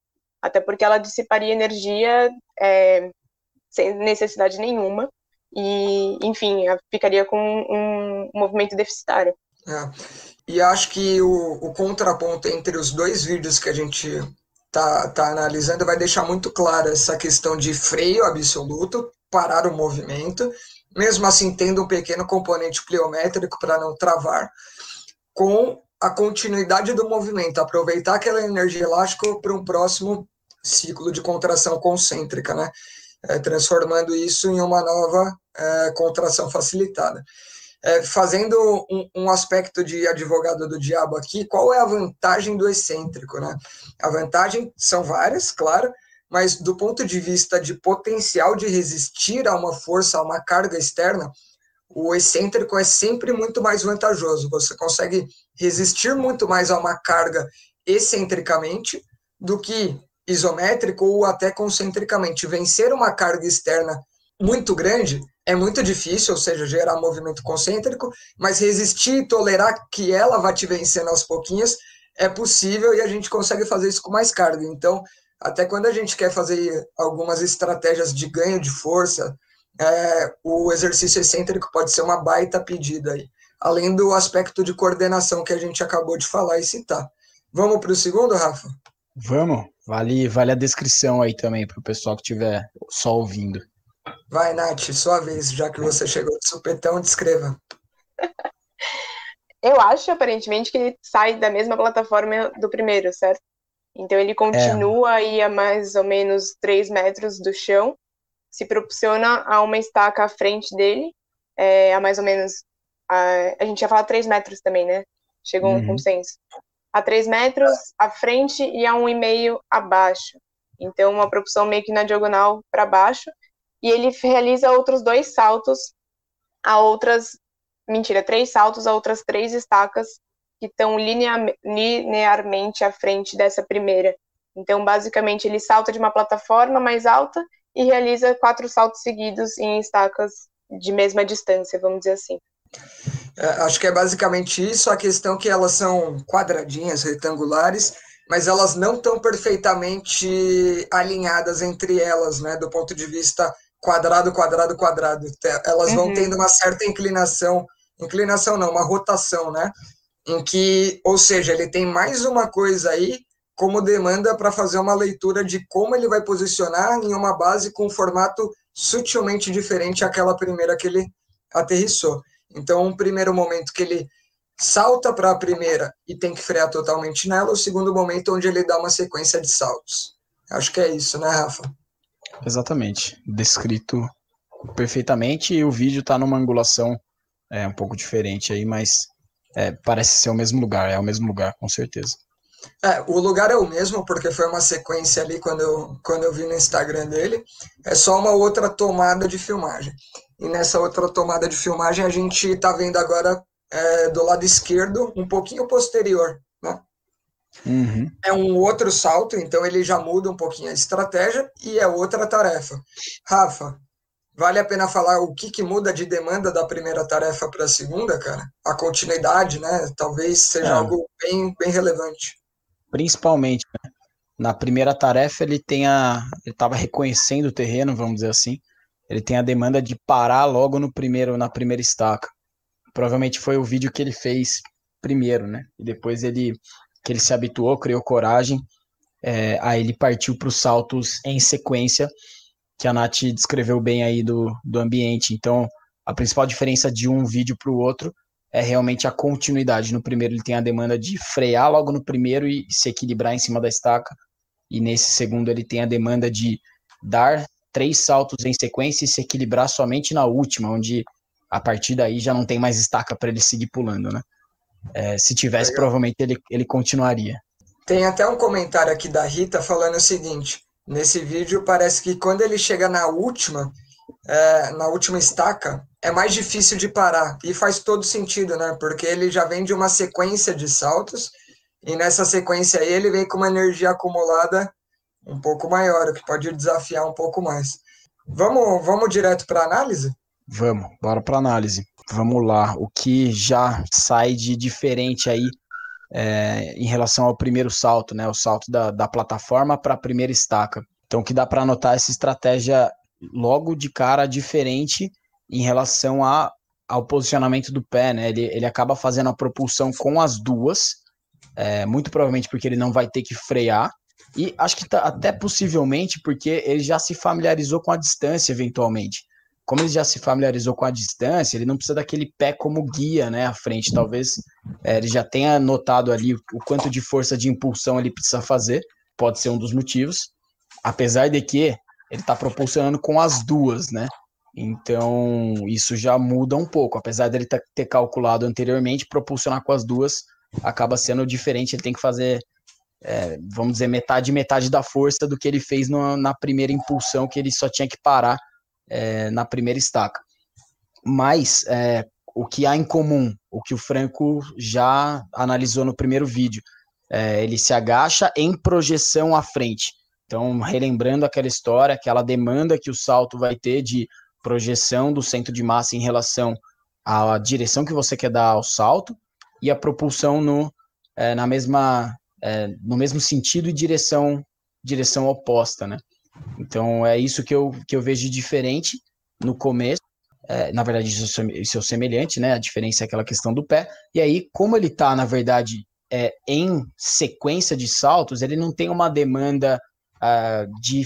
Até porque ela dissiparia energia é, sem necessidade nenhuma e, enfim, ficaria com um movimento deficitário. É. E acho que o, o contraponto entre os dois vídeos que a gente tá, tá analisando vai deixar muito clara essa questão de freio absoluto, parar o movimento, mesmo assim tendo um pequeno componente pliométrico para não travar, com a continuidade do movimento, aproveitar aquela energia elástica para um próximo ciclo de contração concêntrica, né? É, transformando isso em uma nova é, contração facilitada. é, fazendo um, um, aspecto de advogado do diabo aqui, qual é a vantagem do excêntrico, né? A vantagem são várias, claro, mas do ponto de vista de potencial de resistir a uma força, a uma carga externa, o excêntrico é sempre muito mais vantajoso. Você consegue resistir muito mais a uma carga excentricamente do que isométrico ou até concentricamente. Vencer uma carga externa muito grande é muito difícil, ou seja, gerar movimento concêntrico, mas resistir e tolerar que ela vá te vencendo aos pouquinhos é possível e a gente consegue fazer isso com mais carga. Então, até quando a gente quer fazer algumas estratégias de ganho de força, é, o exercício excêntrico pode ser uma baita pedida aí, além do aspecto de coordenação que a gente acabou de falar e citar. Vamos para o segundo, Rafa? Vamos. Vale, vale a descrição aí também para o pessoal que estiver só ouvindo. Vai, Nath, sua vez, já que você chegou de supetão, descreva. Eu acho, aparentemente, que ele sai da mesma plataforma do primeiro, certo? Então ele continua é. aí a mais ou menos 3 metros do chão, se propulsiona a uma estaca à frente dele, é, a mais ou menos. A, a gente ia falar 3 metros também, né? Chegou uhum. um consenso. A 3 metros à frente e a 1,5 abaixo. Então, uma propulsão meio que na diagonal para baixo e ele realiza outros dois saltos a outras, mentira, três saltos a outras três estacas que estão linearmente à frente dessa primeira. Então, basicamente, ele salta de uma plataforma mais alta e realiza quatro saltos seguidos em estacas de mesma distância, vamos dizer assim. É, acho que é basicamente isso. A questão é que elas são quadradinhas, retangulares, mas elas não estão perfeitamente alinhadas entre elas, né, do ponto de vista quadrado, quadrado, quadrado. Elas uhum. vão tendo uma certa inclinação, inclinação não, uma rotação, né? Em que, ou seja, ele tem mais uma coisa aí como demanda para fazer uma leitura de como ele vai posicionar em uma base com um formato sutilmente diferente àquela primeira que ele aterrissou. Então, um primeiro momento que ele salta para a primeira e tem que frear totalmente nela, o segundo momento onde ele dá uma sequência de saltos. Acho que é isso, né, Rafa? Exatamente. Descrito perfeitamente e o vídeo está numa angulação é, um pouco diferente aí, mas é, parece ser o mesmo lugar, é o mesmo lugar, com certeza. É, o lugar é o mesmo, porque foi uma sequência ali quando eu, quando eu vi no Instagram dele. É só uma outra tomada de filmagem. E nessa outra tomada de filmagem a gente está vendo agora é, do lado esquerdo, um pouquinho posterior. Né? Uhum. É um outro salto, então ele já muda um pouquinho a estratégia e é outra tarefa. Rafa, vale a pena falar o que, que muda de demanda da primeira tarefa para a segunda, cara? A continuidade, né? Talvez seja é. algo bem, bem relevante. Principalmente, né? na primeira tarefa ele tem a, ele estava reconhecendo o terreno, vamos dizer assim. Ele tem a demanda de parar logo no primeiro, na primeira estaca. Provavelmente foi o vídeo que ele fez primeiro, né? E depois ele que ele se habituou, criou coragem, é, aí ele partiu para os saltos em sequência, que a Nath descreveu bem aí do, do ambiente. Então, a principal diferença de um vídeo para o outro é realmente a continuidade. No primeiro, ele tem a demanda de frear logo no primeiro e se equilibrar em cima da estaca, e nesse segundo, ele tem a demanda de dar três saltos em sequência e se equilibrar somente na última, onde a partir daí já não tem mais estaca para ele seguir pulando, né? É, se tivesse, Legal. provavelmente ele, ele continuaria. Tem até um comentário aqui da Rita falando o seguinte: nesse vídeo parece que quando ele chega na última, é, na última estaca, é mais difícil de parar. E faz todo sentido, né? Porque ele já vem de uma sequência de saltos, e nessa sequência aí ele vem com uma energia acumulada um pouco maior, o que pode desafiar um pouco mais. Vamos, vamos direto para análise? Vamos, bora para análise. Vamos lá, o que já sai de diferente aí é, em relação ao primeiro salto, né? O salto da, da plataforma para a primeira estaca. Então, que dá para anotar essa estratégia logo de cara diferente em relação a, ao posicionamento do pé, né? Ele, ele acaba fazendo a propulsão com as duas, é, muito provavelmente porque ele não vai ter que frear. E acho que tá, até possivelmente porque ele já se familiarizou com a distância eventualmente como ele já se familiarizou com a distância, ele não precisa daquele pé como guia, né, à frente. Talvez é, ele já tenha notado ali o, quanto de força de impulsão ele precisa fazer, pode ser um dos motivos. Apesar de que ele está propulsionando com as duas, né? Então, isso já muda um pouco. Apesar dele ter calculado anteriormente, propulsionar com as duas acaba sendo diferente. Ele tem que fazer, é, vamos dizer, metade metade da força do que ele fez no, na primeira impulsão, que ele só tinha que parar é, na primeira estaca. Mas é, o que há em comum, o que o Franco já analisou no primeiro vídeo, é, ele se agacha em projeção à frente. Então, relembrando aquela história, aquela demanda que o salto vai ter de projeção do centro de massa em relação à direção que você quer dar ao salto e a propulsão no, é, na mesma, é, no mesmo sentido e direção, direção oposta, né? Então é isso que eu, que eu vejo de diferente no começo. É, na verdade, isso, isso é semelhante, né? A diferença é aquela questão do pé. E aí, como ele está, na verdade, é, em sequência de saltos, ele não tem uma demanda uh, de.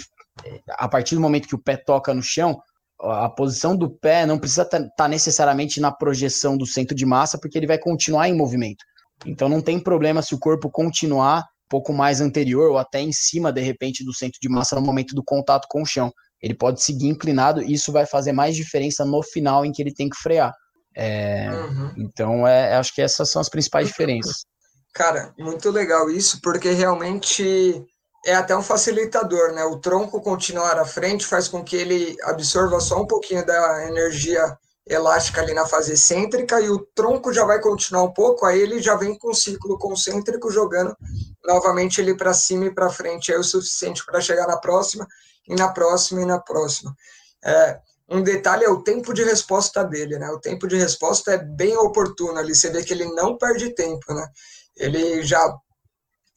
A partir do momento que o pé toca no chão, a posição do pé não precisa estar tá necessariamente na projeção do centro de massa, porque ele vai continuar em movimento. Então não tem problema se o corpo continuar um pouco mais anterior ou até em cima, de repente, do centro de massa no momento do contato com o chão. Ele pode seguir inclinado e isso vai fazer mais diferença no final em que ele tem que frear. É, uhum. Então, é, acho que essas são as principais diferenças. Cara, muito legal isso, porque realmente é até um facilitador, né? O tronco continuar à frente faz com que ele absorva só um pouquinho da energia elástica ali na fase excêntrica e o tronco já vai continuar um pouco, aí ele já vem com um ciclo concêntrico jogando novamente ele para cima e para frente, é o suficiente para chegar na próxima e na próxima e na próxima. É, um detalhe é o tempo de resposta dele, né? O tempo de resposta é bem oportuno ali, você vê que ele não perde tempo, né? Ele já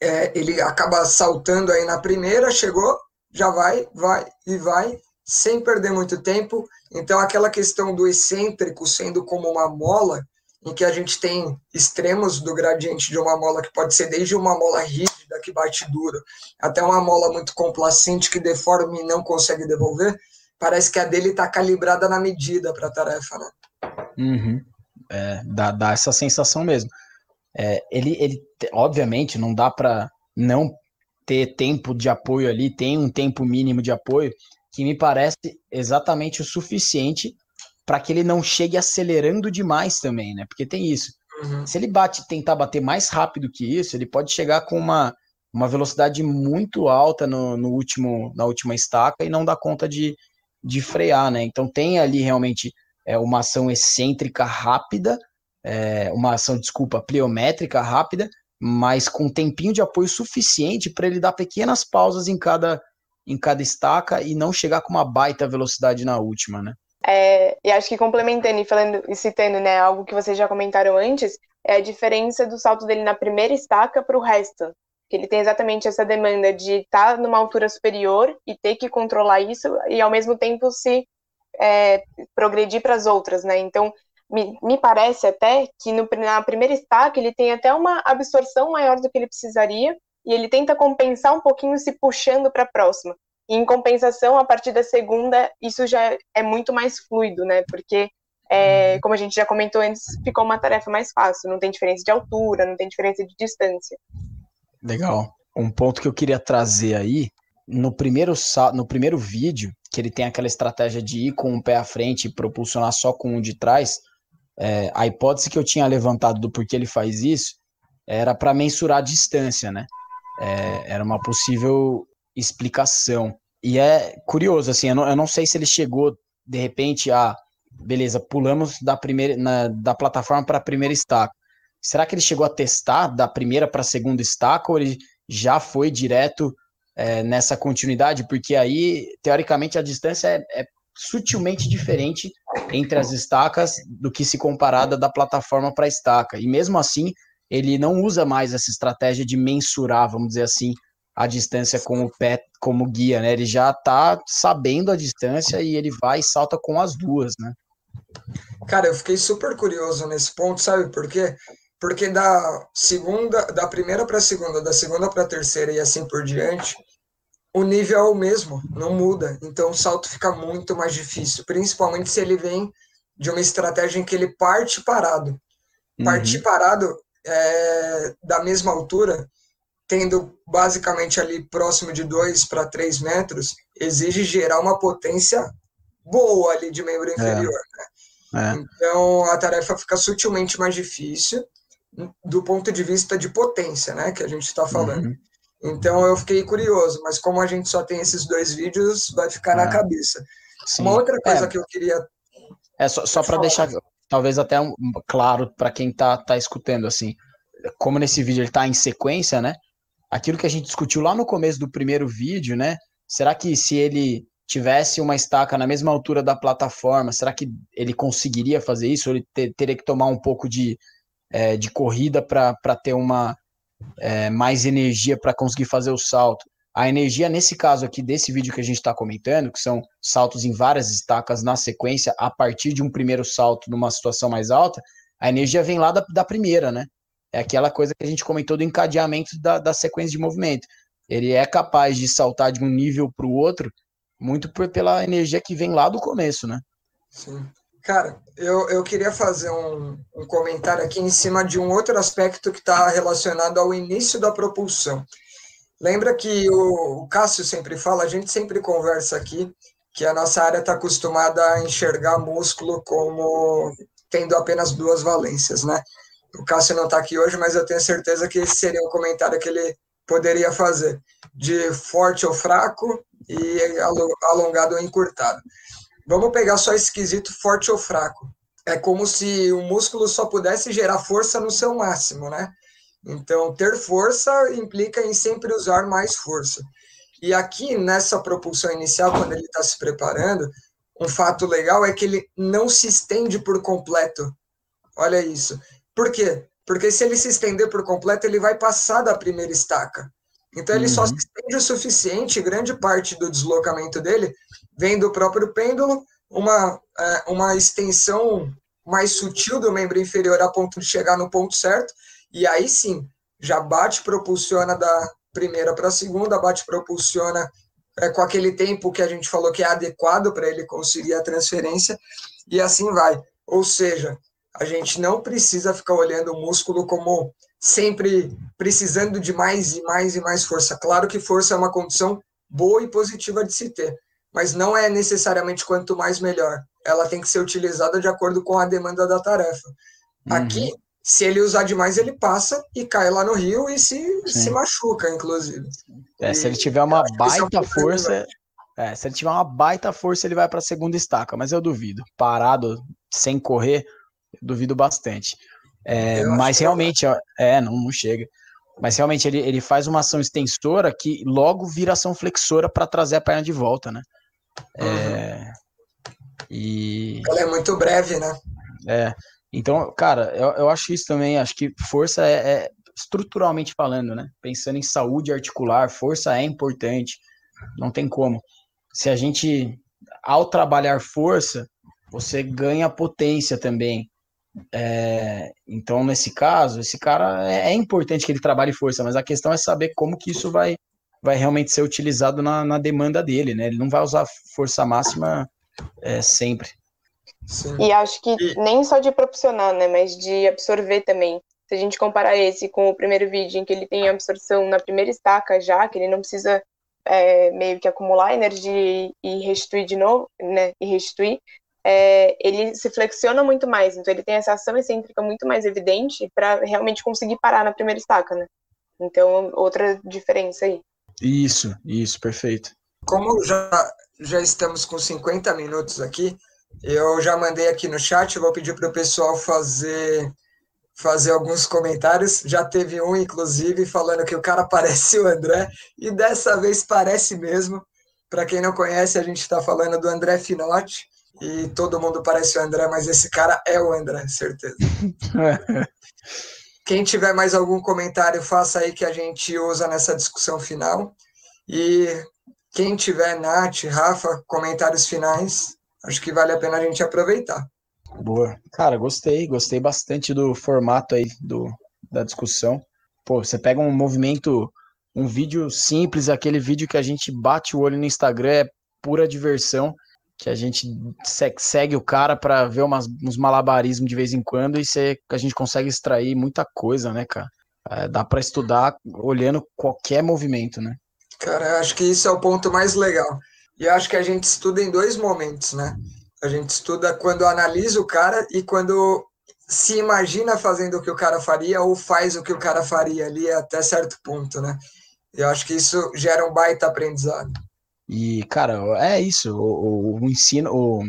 é, ele acaba saltando aí na primeira, chegou, já vai, vai e vai, sem perder muito tempo. Então, aquela questão do excêntrico sendo como uma mola, em que a gente tem extremos do gradiente de uma mola, que pode ser desde uma mola rígida, que bate duro, até uma mola muito complacente, que deforma e não consegue devolver, parece que a dele está calibrada na medida para a tarefa, né? Uhum. É, dá, dá essa sensação mesmo. É, ele, ele, obviamente, não dá para não ter tempo de apoio ali, tem um tempo mínimo de apoio que me parece exatamente o suficiente para que ele não chegue acelerando demais também, né? Porque tem isso. Uhum. Se ele bate, tentar bater mais rápido que isso, ele pode chegar com uma, uma velocidade muito alta no, no último, na última estaca e não dar conta de, de frear, né? Então tem ali realmente é, uma ação excêntrica rápida, é, uma ação, desculpa, pliométrica rápida, mas com um tempinho de apoio suficiente para ele dar pequenas pausas em cada, em cada estaca e não chegar com uma baita velocidade na última, né? É, e acho que complementando e falando e citando, né, algo que vocês já comentaram antes, é a diferença do salto dele na primeira estaca para o resto. Que ele tem exatamente essa demanda de estar tá numa altura superior e ter que controlar isso e ao mesmo tempo se é, progredir para as outras, né? Então me, me parece até que no, na primeira estaca ele tem até uma absorção maior do que ele precisaria e ele tenta compensar um pouquinho se puxando para a próxima. E em compensação, a partir da segunda, isso já é muito mais fluido, né? Porque, é, uhum. como a gente já comentou antes, ficou uma tarefa mais fácil. Não tem diferença de altura, não tem diferença de distância. Legal. Um ponto que eu queria trazer aí, no primeiro, no primeiro vídeo, que ele tem aquela estratégia de ir com um pé à frente e propulsionar só com um de trás, é, a hipótese que eu tinha levantado do porquê ele faz isso era para mensurar a distância, né? É, era uma possível explicação. E é curioso, assim, eu não, eu não sei se ele chegou, de repente, a. Beleza, pulamos da, primeira, na, da plataforma para a primeira estaca. Será que ele chegou a testar da primeira para a segunda estaca ou ele já foi direto é, nessa continuidade? Porque aí, teoricamente, a distância é, é sutilmente diferente entre as estacas do que se comparada da plataforma para a estaca. E mesmo assim, ele não usa mais essa estratégia de mensurar, vamos dizer assim, a distância com o pé como guia, né? Ele já está sabendo a distância e ele vai e salta com as duas, né? Cara, eu fiquei super curioso nesse ponto, sabe por quê? Porque da segunda, da primeira para a segunda, da segunda para a terceira e assim por diante, o nível é o mesmo, não muda. Então o salto fica muito mais difícil, principalmente se ele vem de uma estratégia em que ele parte parado. Uhum. Partir parado é, da mesma altura, tendo basicamente ali próximo de 2 para 3 metros, exige gerar uma potência boa ali de membro é. inferior. É. Né? É. Então a tarefa fica sutilmente mais difícil do ponto de vista de potência, né? Que a gente está falando. Uhum. Então eu fiquei curioso, mas como a gente só tem esses dois vídeos, vai ficar na é. cabeça. Sim. Uma outra coisa é. que eu queria. É só, só para deixar talvez até um, claro para quem tá, tá escutando, assim, como nesse vídeo ele tá em sequência, né? Aquilo que a gente discutiu lá no começo do primeiro vídeo, né? Será que se ele tivesse uma estaca na mesma altura da plataforma, será que ele conseguiria fazer isso? Ele ter, teria que tomar um pouco de, é, de corrida para ter uma, é, mais energia para conseguir fazer o salto. A energia, nesse caso aqui, desse vídeo que a gente está comentando, que são saltos em várias estacas na sequência, a partir de um primeiro salto numa situação mais alta, a energia vem lá da, da primeira, né? É aquela coisa que a gente comentou do encadeamento da, da sequência de movimento. Ele é capaz de saltar de um nível para o outro muito por, pela energia que vem lá do começo, né? Sim. Cara, eu, eu queria fazer um, um comentário aqui em cima de um outro aspecto que está relacionado ao início da propulsão. Lembra que o, Cássio sempre fala, a gente sempre conversa aqui, que a nossa área está acostumada a enxergar músculo como tendo apenas duas valências, né? O Cássio não está aqui hoje, mas eu tenho certeza que esse seria um comentário que ele poderia fazer, de forte ou fraco e alongado ou encurtado. Vamos pegar só esse quesito forte ou fraco. É como se o músculo só pudesse gerar força no seu máximo, né? Então, ter força implica em sempre usar mais força. E aqui, nessa propulsão inicial, quando ele está se preparando, um fato legal é que ele não se estende por completo. Olha isso. Por quê? Porque se ele se estender por completo, ele vai passar da primeira estaca. Então, ele uhum. só se estende o suficiente, grande parte do deslocamento dele vem do próprio pêndulo, uma, é, uma extensão mais sutil do membro inferior a ponto de chegar no ponto certo, e aí sim, já bate, propulsiona da primeira para a segunda, bate, propulsiona é, com aquele tempo que a gente falou que é adequado para ele conseguir a transferência, e assim vai. Ou seja, a gente não precisa ficar olhando o músculo como sempre precisando de mais e mais e mais força. Claro que força é uma condição boa e positiva de se ter, mas não é necessariamente quanto mais melhor. Ela tem que ser utilizada de acordo com a demanda da tarefa. Uhum. Se ele usar demais, ele passa e cai lá no rio e se, se machuca, inclusive. É, e, se ele tiver uma baita é um força. É, se ele tiver uma baita força, ele vai para a segunda estaca, mas eu duvido. Parado, sem correr, duvido bastante. É, mas realmente, é, não, não chega. Mas realmente ele, ele faz uma ação extensora que logo vira ação flexora para trazer a perna de volta, né? É, uhum. e... Ela é muito breve, né? É. Então, cara, eu, eu acho isso também, acho que força é, é, estruturalmente falando, né? Pensando em saúde articular, força é importante, não tem como. Se a gente, ao trabalhar força, você ganha potência também. É, então, nesse caso, esse cara é, é, importante que ele trabalhe força, mas a questão é saber como que isso vai, vai realmente ser utilizado na, na demanda dele, né? Ele não vai usar força máxima é, sempre. Sim. E acho que nem só de proporcionar, né, mas de absorver também. Se a gente comparar esse com o primeiro vídeo, em que ele tem absorção na primeira estaca já, que ele não precisa é, meio que acumular energia e restituir de novo, né, e restituir, é, ele se flexiona muito mais. Então ele tem essa ação excêntrica muito mais evidente para realmente conseguir parar na primeira estaca, né? Então, outra diferença aí. Isso, isso, perfeito. Como já, já estamos com 50 minutos aqui, eu já mandei aqui no chat, vou pedir para o pessoal fazer fazer alguns comentários. Já teve um, inclusive, falando que o cara parece o André, e dessa vez parece mesmo. Para quem não conhece, a gente está falando do André Finotti, e todo mundo parece o André, mas esse cara é o André, certeza. Quem tiver mais algum comentário, faça aí que a gente usa nessa discussão final. E quem tiver, Nath, Rafa, comentários finais, acho que vale a pena a gente aproveitar. Boa. Cara, gostei, gostei bastante do formato aí do, da discussão. Pô, você pega um movimento, um vídeo simples, aquele vídeo que a gente bate o olho no Instagram, é pura diversão que a gente segue o cara para ver umas, uns malabarismos de vez em quando e cê, a gente consegue extrair muita coisa, né, cara? É, dá para estudar olhando qualquer movimento, né? Cara, acho que isso é o ponto mais legal. E acho que a gente estuda em dois momentos, né? A gente estuda quando analisa o cara e quando se imagina fazendo o que o cara faria ou faz o que o cara faria ali até certo ponto, né? Eu acho que isso gera um baita aprendizado. E, cara, é isso. O, o, o ensino, o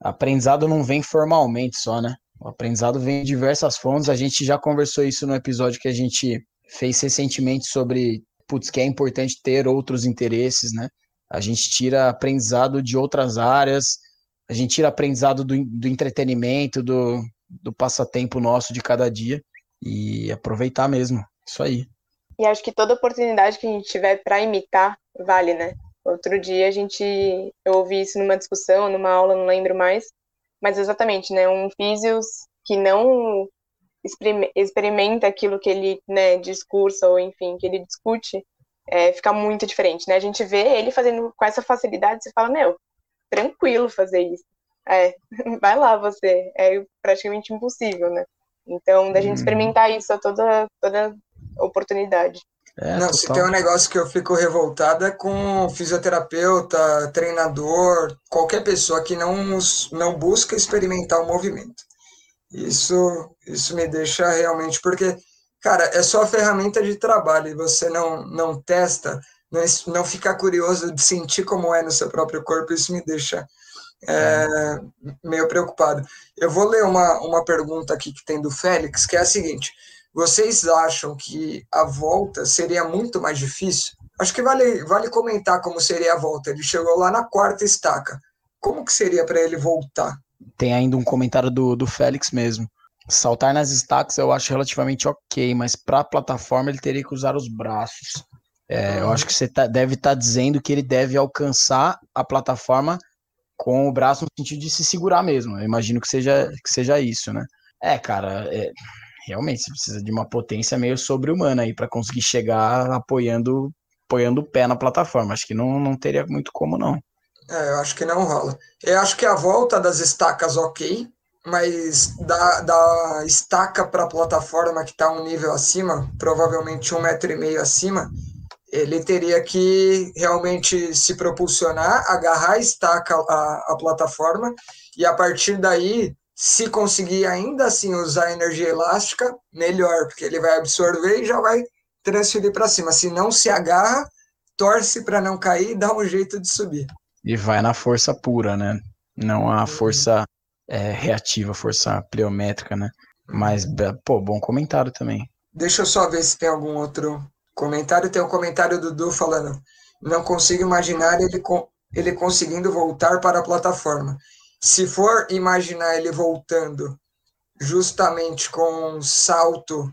aprendizado não vem formalmente só, né? O aprendizado vem de diversas fontes. A gente já conversou isso no episódio que a gente fez recentemente sobre, putz, que é importante ter outros interesses, né? A gente tira aprendizado de outras áreas, a gente tira aprendizado do, do entretenimento, do, do passatempo nosso de cada dia e aproveitar mesmo. Isso aí. E acho que toda oportunidade que a gente tiver para imitar vale, né? Outro dia a gente eu ouvi isso numa discussão, numa aula, não lembro mais, mas exatamente, né? Um físios que não experimenta aquilo que ele né, discursa ou enfim que ele discute é, fica muito diferente, né? A gente vê ele fazendo com essa facilidade, você fala, meu, tranquilo fazer isso. É, vai lá você, é praticamente impossível, né? Então, da gente uhum. experimentar isso a toda, toda oportunidade. É, não, se tem um negócio que eu fico revoltada é com fisioterapeuta, treinador, qualquer pessoa que não, não busca experimentar o movimento. Isso, isso me deixa realmente, porque, cara, é só ferramenta de trabalho e você não, não testa, não, não fica curioso de sentir como é no seu próprio corpo, isso me deixa é, meio preocupado. Eu vou ler uma, uma pergunta aqui que tem do Félix, que é a seguinte: vocês acham que a volta seria muito mais difícil? Acho que vale, vale comentar como seria a volta. Ele chegou lá na quarta estaca. Como que seria para ele voltar? Tem ainda um comentário do, do Félix mesmo. Saltar nas estacas eu acho relativamente ok, mas para a plataforma ele teria que usar os braços. É, Eu acho que você tá, deve estar tá dizendo que ele deve alcançar a plataforma com o braço no sentido de se segurar mesmo. Eu imagino que seja, que seja isso, né? É, cara, é, realmente você precisa de uma potência meio sobre-humana aí para conseguir chegar apoiando, apoiando o pé na plataforma. Acho que não, não teria muito como, não. É, eu acho que não rola. Eu acho que a volta das estacas, ok, mas da, da estaca para a plataforma que está um nível acima, provavelmente um metro e meio acima, ele teria que realmente se propulsionar, agarrar a estaca a, a plataforma e a partir daí, se conseguir ainda assim usar energia elástica, melhor, porque ele vai absorver e já vai transferir para cima. Se não se agarra, torce para não cair e dá um jeito de subir. E vai na força pura, né? Não a força é, reativa, força pleométrica, né? Mas, pô, bom comentário também. Deixa eu só ver se tem algum outro Comentário tem um comentário do Dudu falando: não consigo imaginar ele, ele conseguindo voltar para a plataforma. Se for imaginar ele voltando justamente com salto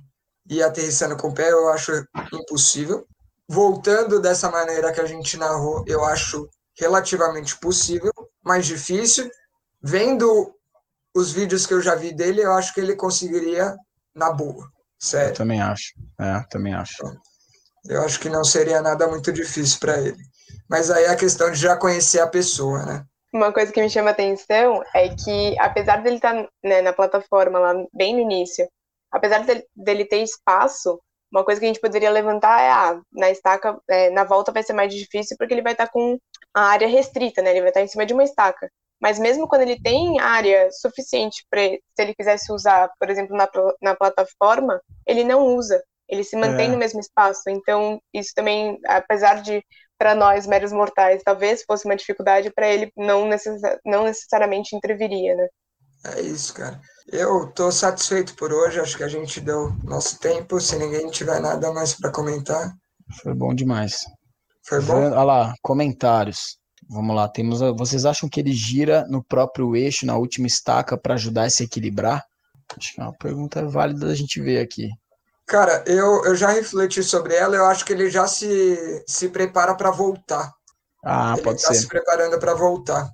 e aterrissando com o pé, eu acho impossível. Voltando dessa maneira que a gente narrou, eu acho relativamente possível, mais difícil. Vendo os vídeos que eu já vi dele, eu acho que ele conseguiria na boa. Sério. Eu também acho. É, também acho. Eu acho que não seria nada muito difícil para ele. Mas aí é a questão de já conhecer a pessoa, né? Uma coisa que me chama atenção é que, apesar dele estar tá, né, na plataforma lá bem no início, apesar dele, dele, ter espaço, uma coisa que a gente poderia levantar é, ah, na estaca, é, na volta vai ser mais difícil porque ele vai estar tá com a área restrita, né? Ele vai estar tá em cima de uma estaca. Mas mesmo quando ele tem área suficiente para, se ele quisesse usar, por exemplo, na, na plataforma, ele não usa ele se mantém é. no mesmo espaço. Então, isso também, apesar de para nós meros mortais, talvez fosse uma dificuldade para ele não, necess não necessariamente interviria, né? É isso, cara. Eu tô satisfeito por hoje, acho que a gente deu nosso tempo, se ninguém tiver nada mais para comentar. Foi bom demais. Foi bom? Olha lá, comentários. Vamos lá, temos. Vocês acham que ele gira no próprio eixo, na última estaca, para ajudar a se equilibrar? Acho que é uma pergunta válida da gente ver aqui. Cara, eu, eu já refleti sobre ela, eu acho que ele já se, se prepara para voltar. Ah, ele pode tá ser. se preparando para voltar.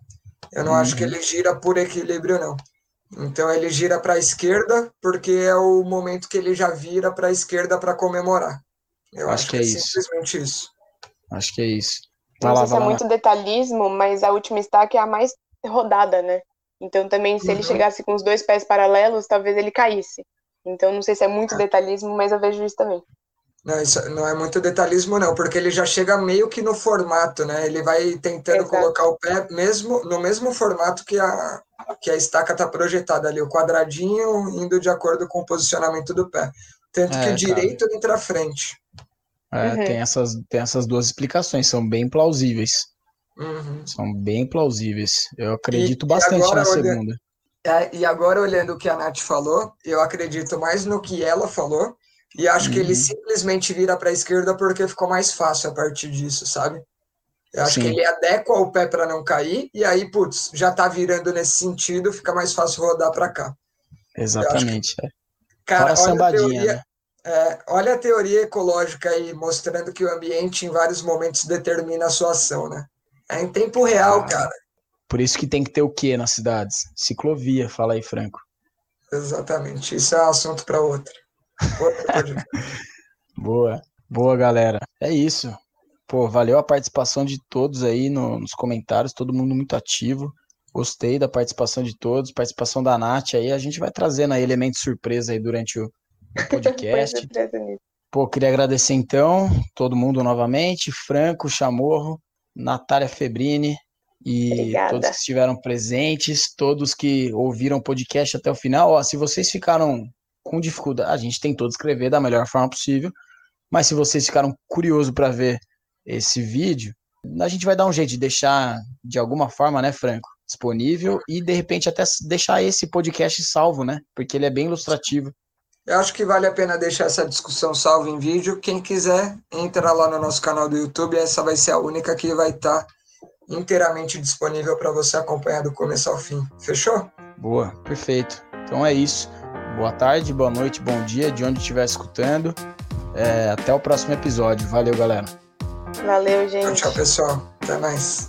Eu não uhum. acho que ele gira por equilíbrio, não. Então ele gira para a esquerda, porque é o momento que ele já vira para a esquerda para comemorar. Eu acho, acho que, é, é isso. simplesmente isso. Acho que é isso. Vai não lá, sei se é muito detalhismo, mas a última estaca é a mais rodada, né? Então também, se uhum. ele chegasse com os dois pés paralelos, talvez ele caísse. Então, não sei se é muito detalhismo, mas eu vejo isso também. Não, isso não é muito detalhismo, não, porque ele já chega meio que no formato, né? Ele vai tentando Exato. colocar o pé mesmo no mesmo formato que a, que a estaca está projetada ali, o quadradinho indo de acordo com o posicionamento do pé. Tanto é, que o direito entra à frente. É, uhum. tem, essas, tem essas duas explicações, são bem plausíveis. Uhum. São bem plausíveis. Eu acredito e, bastante e agora, na segunda. É, e agora, olhando o que a Nath falou, eu acredito mais no que ela falou e acho uhum. que ele uhum. simplesmente vira para a esquerda porque ficou mais fácil a partir disso, sabe? Eu acho Sim. que ele adequa o pé para não cair, e aí, putz, já tá virando nesse sentido, fica mais fácil rodar para cá. Exatamente. Que, cara, olha a, teoria, né? É, olha a teoria ecológica aí, mostrando que o ambiente em vários momentos determina a sua ação, né? É em tempo real, ah, cara. Por isso que tem que ter o quê nas cidades? Ciclovia, fala aí, Franco. Exatamente, isso é um assunto para outra. Boa, boa, galera. É isso. Pô, valeu a participação de todos aí no, nos comentários, todo mundo muito ativo. Gostei da participação de todos, participação da Nath aí. A gente vai trazendo aí elementos surpresa aí durante o podcast. Pô, queria agradecer então todo mundo novamente, Franco, Chamorro, Natália Febrini e Obrigada. todos que estiveram presentes, todos que ouviram o podcast até o final. Ó, se vocês ficaram com dificuldade, a gente tentou descrever da melhor forma possível, mas se vocês ficaram curiosos para ver esse vídeo, a gente vai dar um jeito de deixar de alguma forma, né, Franco, disponível e de repente até deixar esse podcast salvo, né? Porque ele é bem ilustrativo. Eu acho que vale a pena deixar essa discussão salva em vídeo. Quem quiser, entra lá no nosso canal do YouTube. Essa vai ser a única que vai estar inteiramente disponível para você acompanhar do começo ao fim. Fechou? Boa, perfeito. Então é isso. Boa tarde, boa noite, bom dia, de onde estiver escutando. É, até o próximo episódio. Valeu, galera. Valeu, gente. Tchau, tchau, pessoal. Até mais.